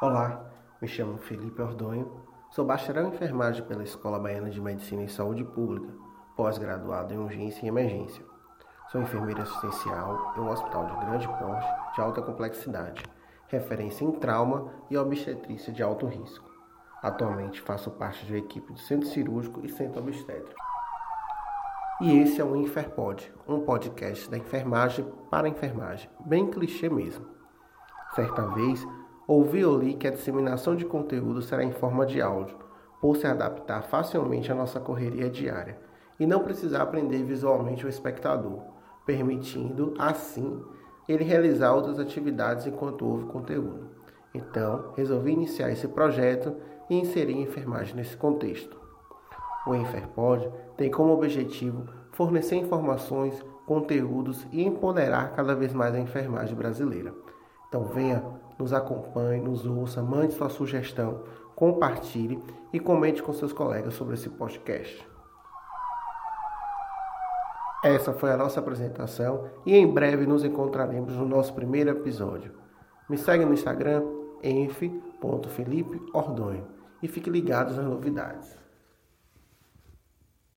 Olá, me chamo Felipe Ordonho, sou bacharel em enfermagem pela Escola Baiana de Medicina e Saúde Pública, pós-graduado em urgência e emergência. Sou enfermeira assistencial em um hospital de grande porte, de alta complexidade, referência em trauma e obstetrícia de alto risco. Atualmente faço parte uma equipe do centro cirúrgico e centro obstétrico. E esse é o Inferpod, um podcast da enfermagem para a enfermagem, bem clichê mesmo. Certa vez, ou li que a disseminação de conteúdo será em forma de áudio, por se adaptar facilmente à nossa correria diária e não precisar aprender visualmente o espectador, permitindo, assim, ele realizar outras atividades enquanto ouve conteúdo. Então, resolvi iniciar esse projeto e inserir a enfermagem nesse contexto. O Enferpod tem como objetivo fornecer informações, conteúdos e empoderar cada vez mais a enfermagem brasileira. Então venha, nos acompanhe, nos ouça, mande sua sugestão, compartilhe e comente com seus colegas sobre esse podcast. Essa foi a nossa apresentação e em breve nos encontraremos no nosso primeiro episódio. Me segue no Instagram enf.felipeordonho e fique ligados nas novidades.